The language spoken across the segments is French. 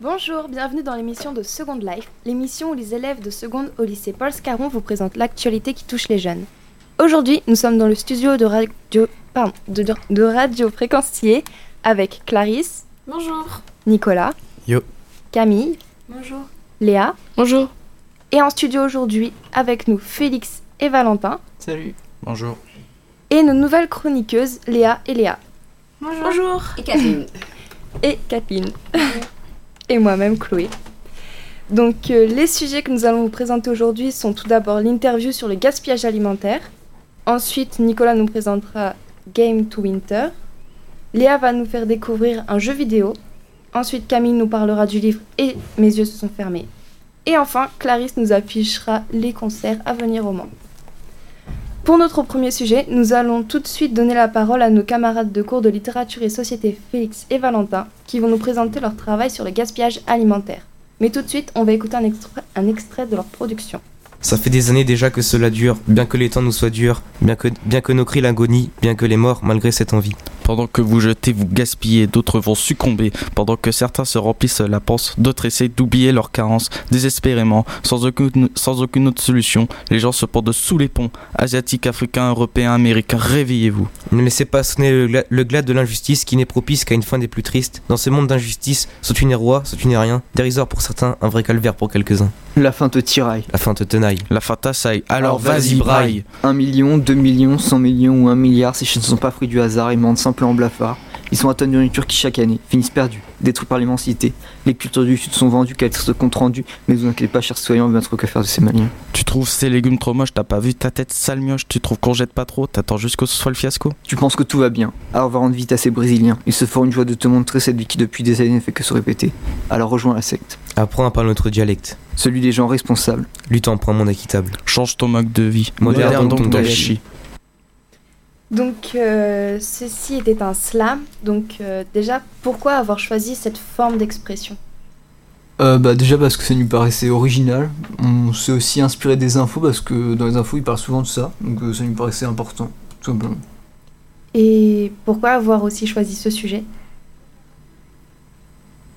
Bonjour, bienvenue dans l'émission de Second Life, l'émission où les élèves de seconde au lycée Paul Scarron vous présentent l'actualité qui touche les jeunes. Aujourd'hui, nous sommes dans le studio de radio, pardon, de, de- de radio Fréquencier avec Clarisse, Bonjour. Nicolas, Yo. Camille, Bonjour. Léa, Bonjour. et en studio aujourd'hui avec nous Félix et Valentin, Salut. Bonjour. et nos nouvelles chroniqueuses Léa et Léa, Bonjour. Bonjour. Et Catherine. et Kathleen, et moi-même Chloé. Donc euh, les sujets que nous allons vous présenter aujourd'hui sont tout d'abord l'interview sur le gaspillage alimentaire. Ensuite, Nicolas nous présentera Game to Winter. Léa va nous faire découvrir un jeu vidéo. Ensuite, Camille nous parlera du livre Et mes yeux se sont fermés. Et enfin, Clarisse nous affichera les concerts à venir au Mans. Pour notre premier sujet, nous allons tout de suite donner la parole à nos camarades de cours de littérature et société Félix et Valentin, qui vont nous présenter leur travail sur le gaspillage alimentaire. Mais tout de suite, on va écouter un extrait, de leur production. Ça fait des années déjà que cela dure, bien que les temps nous soient durs, bien que, bien que nos cris l'agonie, bien que les morts malgré cette envie. Pendant que vous jetez, vous gaspillez, d'autres vont succomber. Pendant que certains se remplissent la panse, d'autres essaient d'oublier leurs carences, désespérément, sans aucune, sans aucune autre solution. Les gens se pendent sous les ponts. Asiatiques, Africains, Européens, Américains, réveillez-vous. Ne laissez pas sonner le, gla- le glas de l'injustice qui n'est propice qu'à une fin des plus tristes. Dans ce monde d'injustice, soit tu n'es roi, soit tu n'es rien. Dérisoire pour certains, un vrai calvaire pour quelques-uns. La fin te tiraille. La fin te tenaille. La fin t'assaille. Alors, Alors, vas-y, braille. 1 million, 2 millions, 100 millions ou 1 milliard, ces chiens ne sont pas fruits du hasard, ils mentent simplement blafard. Ils sont de nourriture qui chaque année finissent perdus, détruits par l'immensité. Les cultures du Sud sont vendues, qu'elles se compte rendu, mais vous inquiétez pas, chers citoyens, on va bien trop que faire de ces maliens. Tu trouves ces légumes trop moches, t'as pas vu ta tête sale mioche, tu trouves qu'on jette pas trop, t'attends jusqu'au ce soit le fiasco Tu penses que tout va bien, alors va rendre vite à ces Brésiliens. Ils se font une joie de te montrer cette vie qui depuis des années ne fait que se répéter. Alors rejoins la secte, Apprends à parler notre dialecte. celui des gens responsables. Luttant pour un monde équitable. Change ton mode de vie. Moderne donc ton ton gâchis. gâchis. Donc, euh, ceci était un slam. Donc, euh, déjà, pourquoi avoir choisi cette forme d'expression? Euh, bah déjà parce que ça nous paraissait original. On s'est aussi inspiré des infos parce que dans les infos ils parlent souvent de ça, donc ça nous paraissait important, tout simplement. Et pourquoi avoir aussi choisi ce sujet?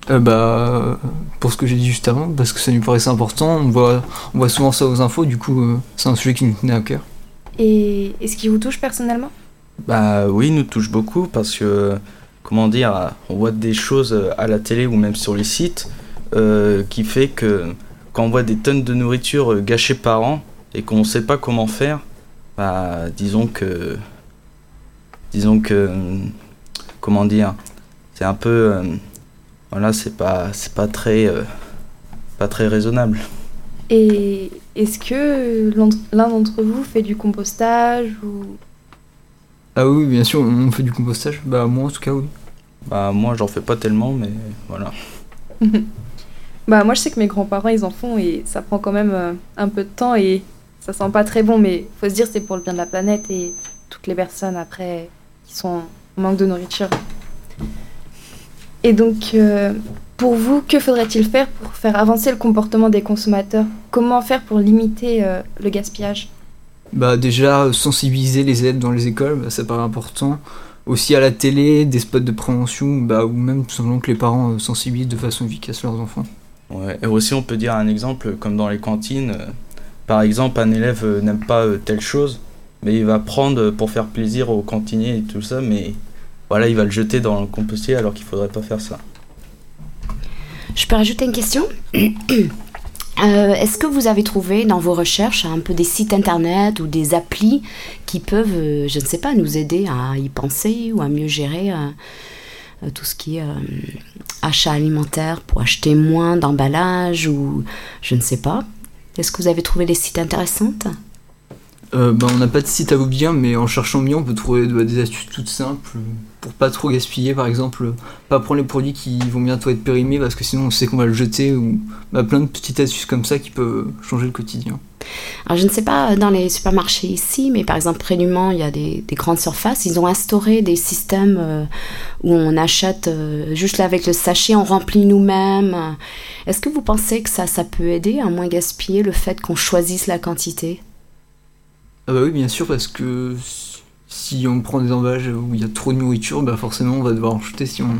Euh, bah pour ce que j'ai dit juste avant, parce que ça nous paraissait important, on voit, on voit souvent ça aux infos, du coup c'est un sujet qui nous tenait à cœur. Et est-ce qui vous touche personnellement? Bah oui, nous touche beaucoup parce que, comment dire, on voit des choses à la télé ou même sur les sites euh, qui fait que quand on voit des tonnes de nourriture euh, gâchées par an et qu'on ne sait pas comment faire, bah disons que, disons que, comment dire, c'est un peu, euh, voilà, c'est pas, c'est pas très, pas très raisonnable. Et est-ce que l'un d'entre vous fait du compostage ou Ah oui, bien sûr, on fait du compostage, bah moi en tout cas oui. Bah moi j'en fais pas tellement, mais voilà. Bah moi je sais que mes grands-parents ils en font et ça prend quand même euh, un peu de temps et ça sent pas très bon mais faut se dire c'est pour le bien de la planète et toutes les personnes après qui sont en manque de nourriture. Et donc euh, pour vous que faudrait-il faire pour faire avancer le comportement des consommateurs? Comment faire pour limiter euh, le gaspillage? Bah déjà sensibiliser les élèves dans les écoles, bah, ça paraît important. Aussi à la télé, des spots de prévention, bah, ou même tout simplement que les parents euh, sensibilisent de façon efficace leurs enfants. Ouais, et aussi on peut dire un exemple comme dans les cantines. euh, par exemple, un élève euh, n'aime pas euh, telle chose, mais il va prendre pour faire plaisir au cantinier et tout ça, mais voilà, il va le jeter dans le compostier alors qu'il faudrait pas faire ça. Je peux rajouter une question? Euh, Est-ce que vous avez trouvé dans vos recherches un peu des sites internet ou des applis qui peuvent, euh, je ne sais pas, nous aider à y penser ou à mieux gérer euh, tout ce qui est achat alimentaire pour acheter moins d'emballage ou je ne sais pas? Est-ce que vous avez trouvé des sites intéressants Euh, bah, on n'a pas de site à vous bien, mais en cherchant bien, on peut trouver bah, des astuces toutes simples euh, pour pas trop gaspiller. Par exemple, euh, pas prendre les produits qui vont bientôt être périmés parce que sinon on sait qu'on va le jeter ou bah, plein de petites astuces comme ça qui peuvent changer le quotidien. Je ne sais pas dans les supermarchés ici, mais par exemple, près du Mans, il y a des, des grandes surfaces. Ils ont instauré des systèmes euh, où on achète euh, juste là avec le sachet, on remplit nous-mêmes. Est-ce que vous pensez que ça, ça peut aider à moins gaspiller le fait qu'on choisisse la quantité? Ah bah oui, bien sûr, parce que si on prend des emballages où il y a trop de nourriture, bah forcément on va devoir en jeter si on,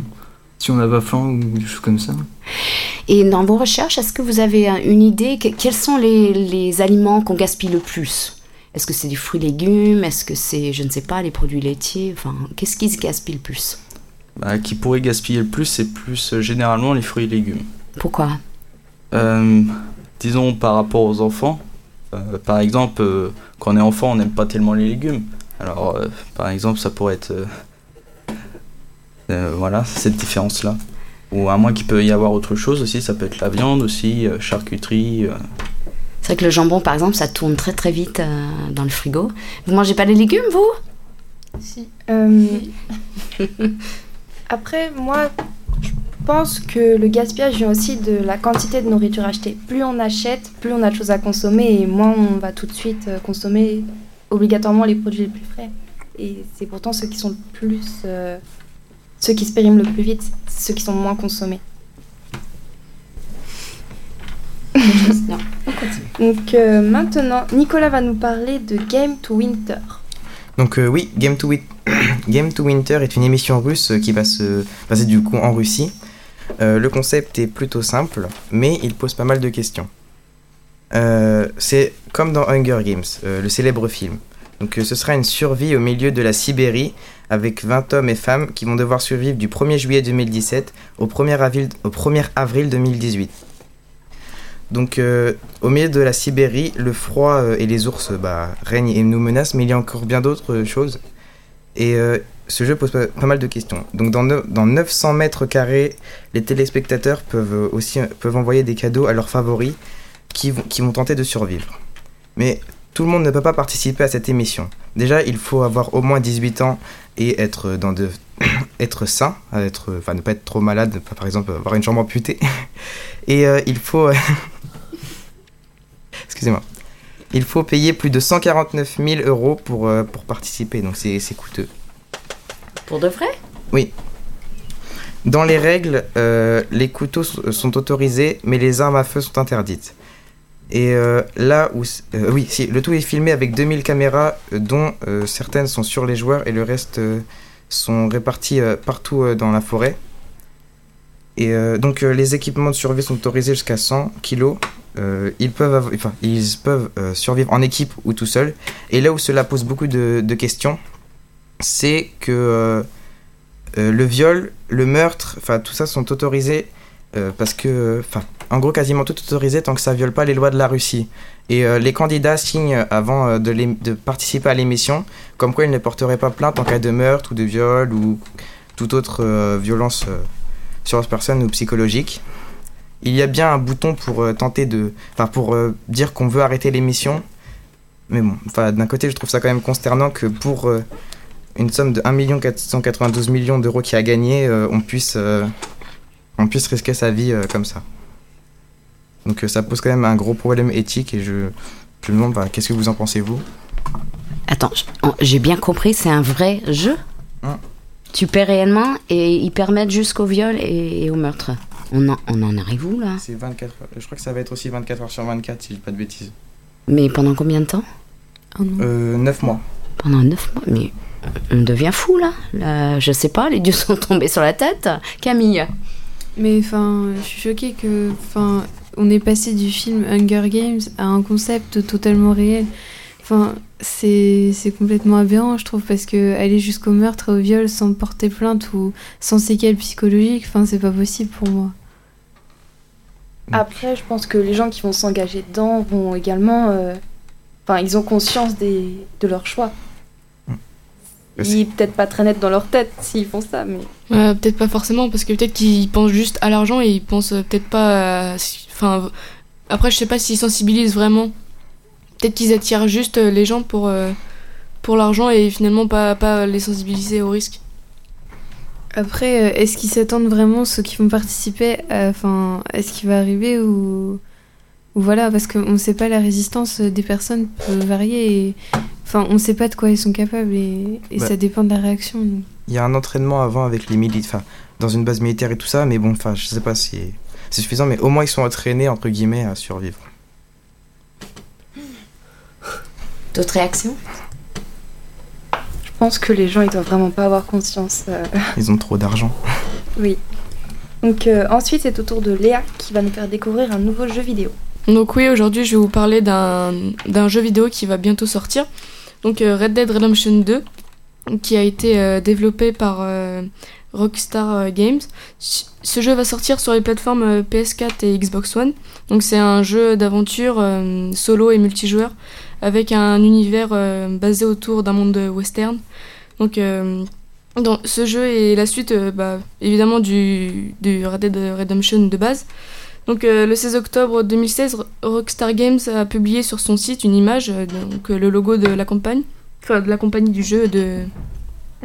si on n'a pas faim ou des choses comme ça. Et dans vos recherches, est-ce que vous avez une idée que- Quels sont les, les aliments qu'on gaspille le plus? Est-ce que c'est des fruits et légumes? Est-ce que c'est, je ne sais pas, les produits laitiers? Enfin, qu'est-ce qui se gaspille le plus? Bah, qui pourrait gaspiller le plus, c'est plus euh, généralement les fruits et légumes. Pourquoi? Euh, disons par rapport aux enfants. Euh, par exemple, euh, quand on est enfant, on n'aime pas tellement les légumes. Alors, euh, par exemple, ça pourrait être. euh, euh, voilà, cette différence-là. Ou à moins qu'il peut y avoir autre chose aussi, ça peut être la viande aussi, euh, charcuterie. euh. C'est vrai que le jambon, par exemple, ça tourne très très vite euh, dans le frigo. Vous mangez pas les légumes, vous? Si. Euh, Après, moi, pense que le gaspillage vient aussi de la quantité de nourriture achetée. Plus on achète, plus on a de choses à consommer et moins on va tout de suite euh, consommer obligatoirement les produits les plus frais. Et c'est pourtant ceux qui sont le plus. euh, ceux qui se périment le plus vite, ceux qui sont moins consommés. Non. Donc euh, maintenant, Nicolas va nous parler de Game to Winter. Donc euh, oui, Game to, Win- Game to Winter est une émission russe qui va se passer du coup en Russie. Euh, le concept est plutôt simple, mais il pose pas mal de questions. Euh, c'est comme dans Hunger Games, euh, le célèbre film. Donc ce sera une survie au milieu de la Sibérie avec 20 hommes et femmes qui vont devoir survivre du 1er juillet 2017 au 1er avril, au 1er avril 2018. Donc au milieu de la Sibérie, le froid et les ours bah, règnent et nous menacent, mais il y a encore bien d'autres choses. Et ce jeu pose pas, mal de questions. Donc dans, neuf- dans 900 mètres carrés, les téléspectateurs peuvent aussi envoyer des cadeaux à leurs favoris qui vont, qui tenter de survivre. Mais tout le monde ne peut pas participer à cette émission. Déjà, il faut avoir au moins 18 ans et être dans de être sain, être enfin ne pas être trop malade, par exemple avoir une jambe amputée. Et euh, il faut excusez-moi. Il faut payer plus de 149 000 euros pour, euh, pour participer, donc c'est coûteux. Pour de vrai? Dans les règles, euh, les couteaux s- sont autorisés, mais les armes à feu sont interdites. Et euh, là où... euh, oui, si, le tout est filmé avec 2000 caméras, euh, dont euh, certaines sont sur les joueurs et le reste euh, sont répartis euh, partout euh, dans la forêt. Et euh, donc euh, les équipements de survie sont autorisés jusqu'à 100 kilos. Euh, ils peuvent, enfin, ils peuvent euh, survivre en équipe ou tout seul. Et là où cela pose beaucoup de questions, c'est que euh, euh, le viol, le meurtre, enfin tout ça sont autorisés euh, parce que, enfin, en gros quasiment tout autorisé tant que ça viole pas les lois de la Russie. Et les candidats signent avant de, participer à l'émission comme quoi ils ne porteraient pas plainte en cas de meurtre ou de viol ou toute autre violence sur leur personne ou psychologique. Il y a bien un bouton pour tenter de, enfin pour dire qu'on veut arrêter l'émission. Mais bon, enfin d'un côté je trouve ça quand même consternant que pour une somme de 1 492 millions d'euros qui a gagné, euh, on, puisse, euh, on puisse risquer sa vie euh, comme ça. Donc euh, ça pose quand même un gros problème éthique et je, je me demande bah, qu'est-ce que vous en pensez vous? Attends, oh, j'ai bien compris, c'est un vrai jeu? Hein? Tu paies réellement et ils permettent jusqu'au viol et, et au meurtre. On en, on en arrive où là? C'est 24 heures. Je crois que ça va être aussi 24 heures sur 24 si je dis pas de bêtises. Mais pendant combien de temps? Euh, 9 mois. Pendant 9 mois Mais on devient fou là. là Je sais pas, les dieux sont tombés sur la tête. Camille Mais enfin, je suis choquée que, enfin, on est passé du film Hunger Games à un concept totalement réel. Enfin, c'est c'est complètement aberrant, je trouve, parce que aller jusqu'au meurtre et au viol sans porter plainte ou sans séquelles psychologiques, enfin, c'est pas possible pour moi. Après, je pense que les gens qui vont s'engager dedans vont également. euh, Enfin, ils ont conscience des, de leur choix. Peut-être pas très net dans leur tête s'ils font ça, mais. Euh, peut-être pas forcément, parce que peut-être qu'ils pensent juste à l'argent et ils pensent euh, peut-être pas à... si- Enfin, après, je sais pas s'ils sensibilisent vraiment. Peut-être qu'ils attirent juste euh, les gens pour, euh, pour l'argent et finalement pas, pas les sensibiliser au risque. Après, euh, est-ce qu'ils s'attendent vraiment, ceux qui vont participer, enfin, à ce qui va arriver ou, ou voilà, parce qu'on ne sait pas la résistance des personnes peut varier et enfin, on ne sait pas de quoi ils sont capables et, et Bah. ça dépend de la réaction. Il y a un entraînement avant avec les militaires, enfin, dans une base militaire et tout ça, mais bon, enfin, je sais pas si c'est suffisant, mais au moins ils sont entraînés, entre guillemets, à survivre. D'autres réactions? Je pense que les gens, ils doivent vraiment pas avoir conscience. euh, Ils ont trop d'argent. Oui. Donc euh, ensuite, c'est au tour de Léa qui va nous faire découvrir un nouveau jeu vidéo. Donc oui, aujourd'hui je vais vous parler d'un d'un jeu vidéo qui va bientôt sortir. Donc euh, Red Dead Redemption 2, qui a été euh, développé par euh, Rockstar Games. Ce jeu va sortir sur les plateformes euh, PS4 et Xbox One. Donc c'est un jeu d'aventure solo et multijoueur avec un univers basé autour d'un monde western. Donc ce jeu est la suite bah, évidemment du Red Dead Redemption de base. Donc euh, le 16 octobre 2016, Ro- Rockstar Games a publié sur son site une image, euh, donc euh, le logo de la campagne, enfin de la compagnie du jeu de,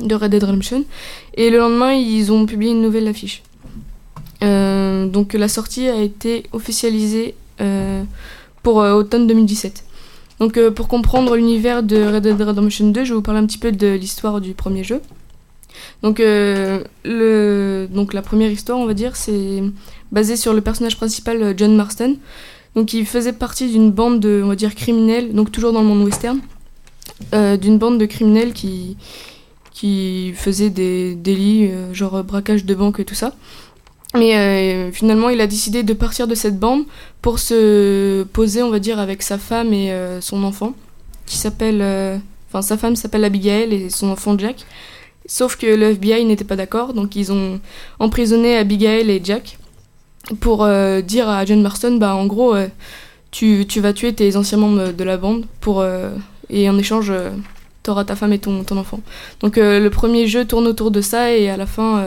de Red Dead Redemption. Et le lendemain, ils ont publié une nouvelle affiche. Donc la sortie a été officialisée pour automne 2017. Donc pour comprendre l'univers de Red Dead Redemption 2, je vais vous parler un petit peu de l'histoire du premier jeu. Donc, euh, le, donc la première histoire, on va dire, c'est basé sur le personnage principal euh, John Marston. Donc il faisait partie d'une bande de, on va dire, criminels, donc toujours dans le monde western, euh, d'une bande de criminels qui, qui faisaient des délits, genre braquage de banque et tout ça. Mais finalement, il a décidé de partir de cette bande pour se poser, on va dire, avec sa femme et son enfant, qui s'appelle... Enfin, sa femme s'appelle Abigail et son enfant Jack. Sauf que le FBI n'était pas d'accord, donc ils ont emprisonné Abigail et Jack pour euh, dire à John Marston, bah en gros, euh, tu, tu vas tuer tes anciens membres de la bande pour euh, et en échange, t'auras ta femme et ton, ton enfant. Donc le premier jeu tourne autour de ça et à la fin,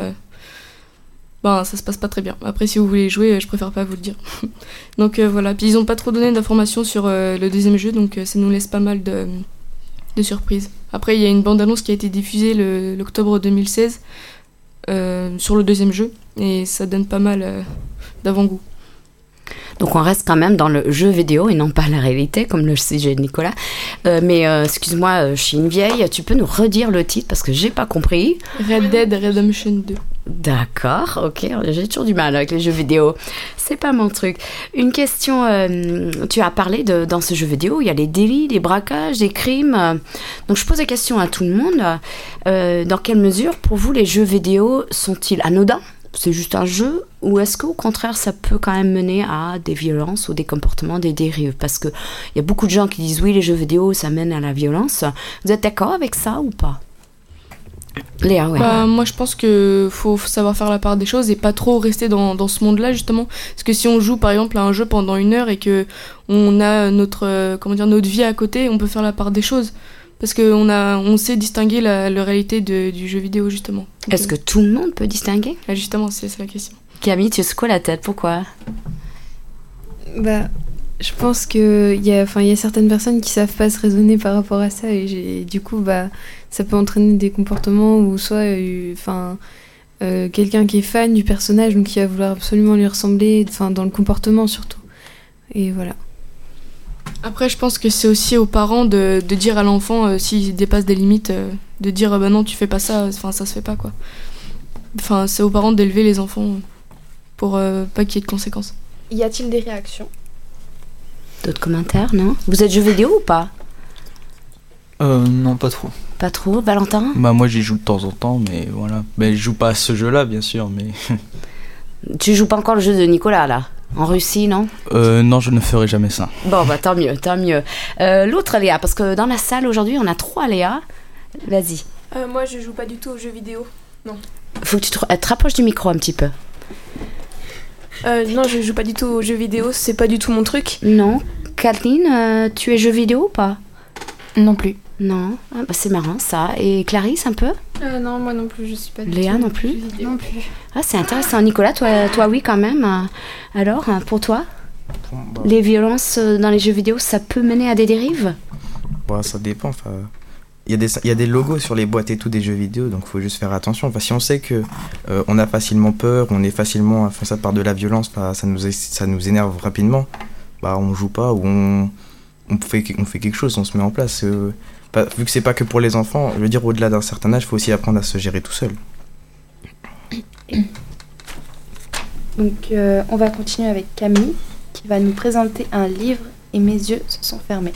ben ça se passe pas très bien. Après, si vous voulez jouer, je préfère pas vous le dire. donc voilà. Puis ils ont pas trop donné d'informations sur le deuxième jeu, donc ça nous laisse pas mal de, de surprises. Après, il y a une bande-annonce qui a été diffusée le- l'octobre 2016 euh, sur le deuxième jeu et ça donne pas mal euh, d'avant-goût. Donc on reste quand même dans le jeu vidéo et non pas la réalité, comme le sujet de Nicolas. Euh, mais excuse-moi, je suis une vieille, tu peux nous redire le titre parce que j'ai pas compris. Red Dead Redemption 2. D'accord, ok, j'ai toujours du mal avec les jeux vidéo. C'est pas mon truc. Une question, euh, tu as parlé de, dans ce jeu vidéo, il y a les délits, les braquages, les crimes. Donc je pose la question à tout le monde. Euh, dans quelle mesure, pour vous, les jeux vidéo sont-ils anodins? C'est juste un jeu? Ou est-ce qu'au contraire ça peut quand même mener à des violences ou des comportements, des dérives? Parce qu'il y a beaucoup de gens qui disent oui les jeux vidéo ça mène à la violence. Vous êtes d'accord avec ça ou pas? Léa, ouais. Bah, moi, je pense que faut savoir faire la part des choses et pas trop rester dans, dans ce monde-là, justement. Parce que si on joue, par exemple, à un jeu pendant une heure et que on a notre, euh, comment dire, notre vie à côté, on peut faire la part des choses. Parce qu'on a, on sait distinguer la, la réalité de- du jeu vidéo, justement. Est-ce que tout le monde peut distinguer? Ah, Justement, c'est c'est la question. Camille, tu secoues la tête, pourquoi? Bah, je pense que il y a, enfin, il y a certaines personnes qui savent pas se raisonner par rapport à ça et j'ai- du coup, bah, ça peut entraîner des comportements où soit, euh, enfin, euh, quelqu'un qui est fan du personnage, donc qui va vouloir absolument lui ressembler, enfin, dans le comportement surtout. Et voilà. Après, je pense que c'est aussi aux parents de, de dire à l'enfant euh, s'il dépasse des limites, euh, de dire euh, bah non, tu fais pas ça, enfin ça se fait pas quoi. Enfin, c'est aux parents d'élever les enfants pour euh, pas qu'il y ait de conséquences. Y a-t-il des réactions? D'autres commentaires, non? Vous êtes jeu vidéo ou pas? Euh, non, pas trop. Pas trop, Valentin? Bah moi j'y joue de temps en temps, mais voilà. Mais je joue pas à ce jeu-là, bien sûr, mais... Tu joues pas encore le jeu de Nicolas là? En Russie, non? Euh, non, je ne ferai jamais ça. Bon, bah tant mieux, tant mieux. Euh, L'autre Léa, parce que dans la salle aujourd'hui, on a trois Léa. Vas-y. Euh, moi, je joue pas du tout aux jeux vidéo. Faut que tu te, euh, te rapproches du micro un petit peu. Euh, non, je joue pas du tout aux jeux vidéo, c'est pas du tout mon truc. Non Kathleen, euh, tu es jeu vidéo ou pas? Non plus. Non ah, bah, C'est marrant ça. Et Clarisse un peu? Euh, Non, moi non plus, je suis pas du Léa tout non plus? Non plus. Ah, c'est intéressant. Nicolas, toi, toi oui quand même. Alors, pour toi, Bon, bah, les violences euh, dans les jeux vidéo, ça peut mener à des dérives? Bah, ça dépend. Enfin, il y, a des, logos sur les boîtes et tout des jeux vidéo, donc faut juste faire attention. Enfin, si on sait que euh, on a facilement peur, on est facilement influençable par de la violence, ça, nous, énerve rapidement, bah on joue pas ou on, fait, quelque chose, on se met en place. euh, vu que c'est pas que pour les enfants, je veux dire, au-delà d'un certain âge, il faut aussi apprendre à se gérer tout seul. Donc euh, on va continuer avec Camille qui va nous présenter un livre et mes yeux se sont fermés.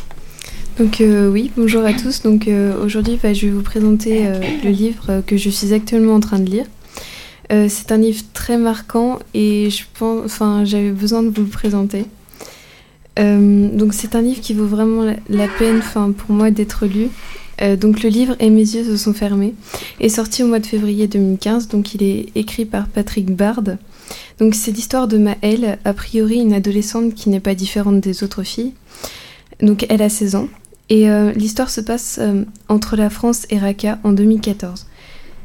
Donc euh, oui, bonjour à tous. Donc euh, aujourd'hui, bah, je vais vous présenter euh, le livre que je suis actuellement en train de lire. C'est un livre très marquant et je pense, enfin, j'avais besoin de vous le présenter. Donc c'est un livre qui vaut vraiment la, peine, enfin, pour moi d'être lu. Donc le livre Et mes yeux se sont fermés est sorti au mois de février 2015. Donc il est écrit par Patrick Bard. Donc c'est l'histoire de Maëlle, a priori une adolescente qui n'est pas différente des autres filles. Donc elle a 16 ans. Et euh, l'histoire se passe euh, entre la France et Raqqa en 2014.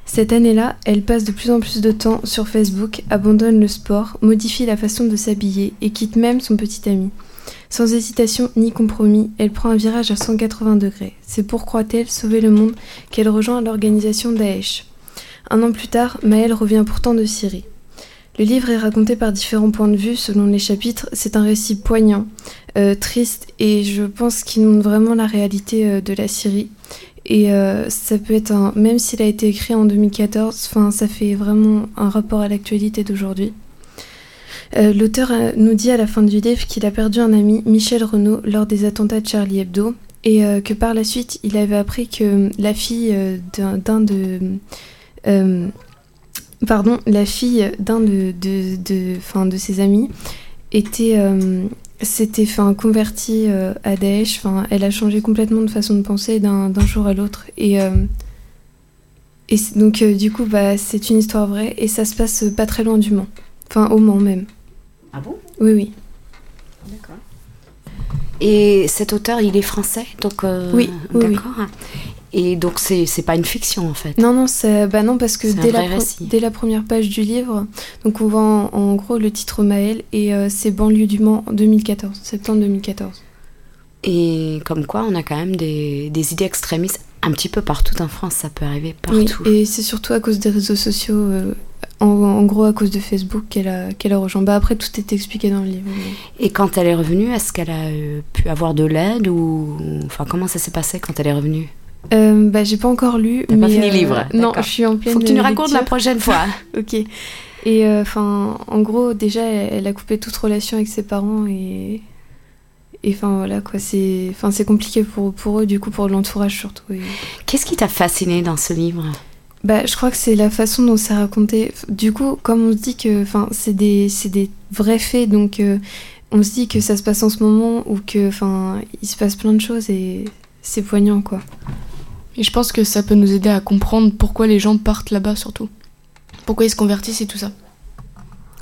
Cette année-là, elle passe de plus en plus de temps sur Facebook, abandonne le sport, modifie la façon de s'habiller et quitte même son petit ami. Sans hésitation ni compromis, elle prend un virage à 180 degrés. C'est pour, croit-elle, sauver le monde qu'elle rejoint l'organisation Daesh. Un an plus tard, Maëlle revient pourtant de Syrie. Le livre est raconté par différents points de vue selon les chapitres. C'est un récit poignant, euh, triste et je pense qu'il montre vraiment la réalité euh, de la Syrie. Et euh, ça peut être un. Même s'il a été écrit en 2014, enfin, ça fait vraiment un rapport à l'actualité d'aujourd'hui. L'auteur nous dit à la fin du livre qu'il a perdu un ami, Michel Renaud, lors des attentats de Charlie Hebdo, et que par la suite, il avait appris que la fille d'un de. Pardon, la fille d'un de, de, de, enfin, de ses amis était. euh, s'était convertie euh, à Daesh, enfin, elle a changé complètement de façon de penser d'un jour à l'autre. Et, euh, et donc, du coup, bah, c'est une histoire vraie et ça se passe pas très loin du Mans. Enfin, au Mans même. Ah bon? Oui, oui. D'accord. Et cet auteur, il est français, donc. Oui, oui, oui. Et donc, c'est pas une fiction, en fait. Non, non, c'est- bah non parce que dès la, dès première page du livre, donc on voit en, en gros le titre Maël et euh, c'est banlieue du Mans 2014, septembre 2014. Et comme quoi, on a quand même des, des idées extrémistes un petit peu partout en France, ça peut arriver Oui, partout. et c'est surtout à cause des réseaux sociaux, euh, en, en gros à cause de Facebook qu'elle a, qu'elle a rejoint. Bah après tout est expliqué dans le livre. mais- Et quand elle est revenue, est-ce qu'elle a euh, pu avoir de l'aide ou. Enfin, comment ça s'est passé quand elle est revenue? Euh, bah j'ai pas encore lu. T'as pas mais, fini le euh, livre Non, je suis en pleine. Faut que tu nous euh, racontes la prochaine fois. ok. Et enfin, en gros, déjà, elle, elle a coupé toute relation avec ses parents et. Et enfin voilà quoi, c'est enfin c'est compliqué pour, pour eux du coup pour l'entourage surtout. et- Qu'est-ce qui t'a fasciné dans ce livre? Bah je crois que c'est la façon dont c'est raconté. Du coup, comme on se dit que enfin c'est des c'est des vrais faits donc euh, on se dit que ça se passe en ce moment ou que enfin il se passe plein de choses et c'est poignant quoi. Et je pense que ça peut nous aider à comprendre pourquoi les gens partent là-bas surtout. Pourquoi ils se convertissent et tout ça.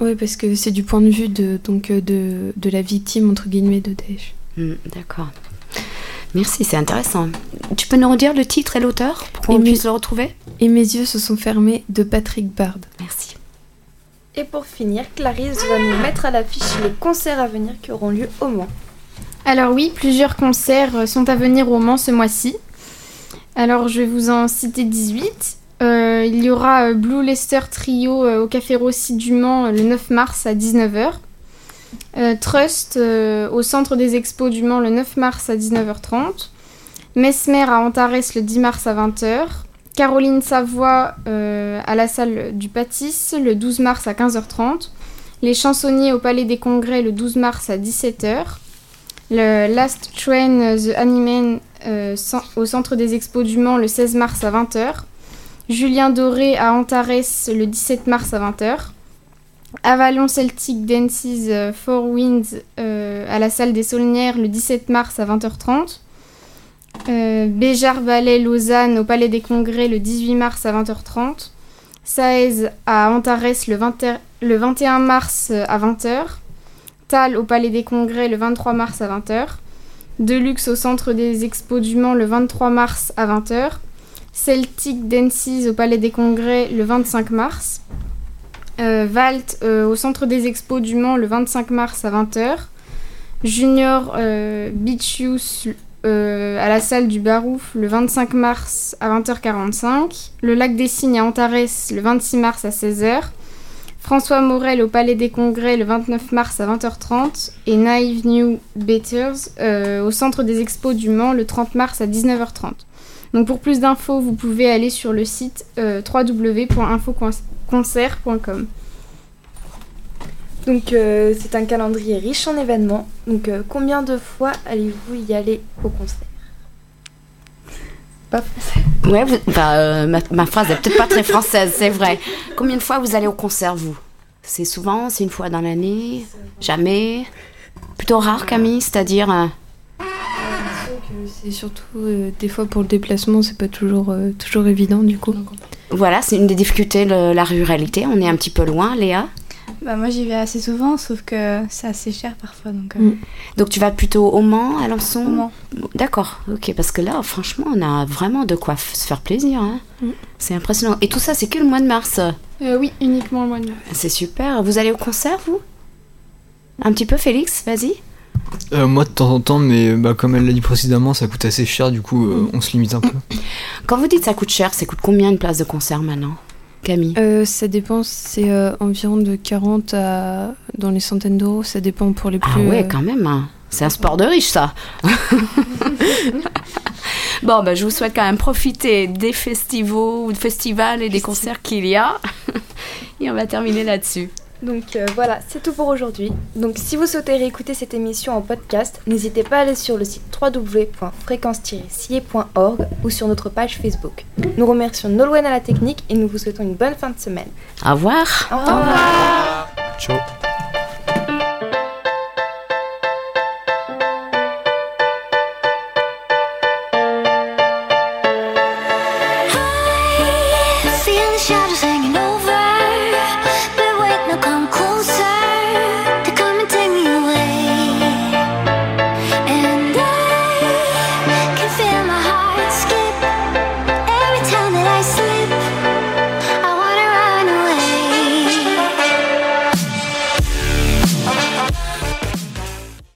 Oui, parce que c'est du point de vue de, donc, euh, de, de la victime, entre guillemets, de Daesh. Hmm, D'accord. Merci, c'est intéressant. Tu peux nous redire le titre et l'auteur pour qu'on Et puisse le retrouver? Et mes yeux se sont fermés de Patrick Bard. Merci. Et pour finir, Clarisse va nous mettre à l'affiche les concerts à venir qui auront lieu au Mans. Alors oui, plusieurs concerts sont à venir au Mans ce mois-ci. Alors je vais vous en citer 18. Euh, il y aura euh, Blue Lester Trio euh, au Café Rossi du Mans le 9 mars à 19h. Euh, Trust au Centre des Expos du Mans le 9 mars à 19h30. Mesmer à Antares le 10 mars à 20h. Caroline Savoie à la salle du Pâtis le 12 mars à 15h30. Les Chansonniers au Palais des Congrès le 12 mars à 17h. Le Last Train The Animan cen- au Centre des Expos du Mans le 16 mars à 20h. Julien Doré à Antares le 17 mars à 20h. Avalon Celtic Dances euh, Four Winds euh, à la salle des Saulnières le 17 mars à 20h30. Euh, Béjar Ballet Lausanne au Palais des Congrès le 18 mars à 20h30. Saez à Antares le, 20 le 21 mars euh, à 20h. Tal au Palais des Congrès le 23 mars à 20h. Deluxe au Centre des Expos du Mans le 23 mars à 20h. Celtic Dances au Palais des Congrès le 25 mars. Euh, Valt euh, au Centre des Expos du Mans le 25 mars à 20h. Junior euh, Beach Youth euh, à la salle du Barouf le 25 mars à 20h45. Le Lac des Cygnes à Antares le 26 mars à 16h. François Morel au Palais des Congrès le 29 mars à 20h30 et Naive New Betters euh, au Centre des Expos du Mans le 30 mars à 19h30. Donc pour plus d'infos, vous pouvez aller sur le site euh, www.infoconcert.com. Donc euh, c'est un calendrier riche en événements. Donc euh, combien de fois allez-vous y aller au concert? Pas français. Ouais, vous- bah, euh, ma, ma phrase est peut-être pas très française, c'est vrai. Combien de fois vous allez au concert, vous? C'est souvent C'est une fois dans l'année? Jamais? Plutôt rare, Camille C'est-à-dire. euh, C'est surtout euh, des fois pour le déplacement, c'est pas toujours, euh, toujours évident du coup. Voilà, c'est une des difficultés, le- la ruralité. On est un petit peu loin, Léa. Bah, moi j'y vais assez souvent, sauf que c'est assez cher parfois. Donc, euh, Mm. Donc tu vas plutôt au Mans, à Lançon Au Mans. D'accord, ok, parce que là, franchement, on a vraiment de quoi se faire plaisir. hein. Mm. C'est impressionnant. Et tout ça, c'est que le mois de mars? Euh, oui, uniquement le mois de mars. C'est super. Vous allez au concert, vous? Un petit peu, Félix Vas-y. Euh, moi de temps en temps, mais bah, comme elle l'a dit précédemment, ça coûte assez cher, du coup euh, on se limite un peu. Quand vous dites ça coûte cher, ça coûte combien une place de concert maintenant? Camille? Euh, ça dépend, c'est euh, environ de 40 à dans les centaines d'euros, ça dépend pour les plus. Ah ouais, euh, quand même. hein. C'est un sport de riche, ça. bon, bah, je vous souhaite quand même profiter des festivals, festivals et des concerts qu'il y a. et on va terminer là-dessus. Donc euh, voilà, c'est tout pour aujourd'hui. Donc si vous souhaitez réécouter cette émission en podcast, n'hésitez pas à aller sur le site www.fréquence-cier.org ou sur notre page Facebook. Nous remercions Nolwenn à la technique et nous vous souhaitons une bonne fin de semaine. Au revoir. Au revoir. Ciao.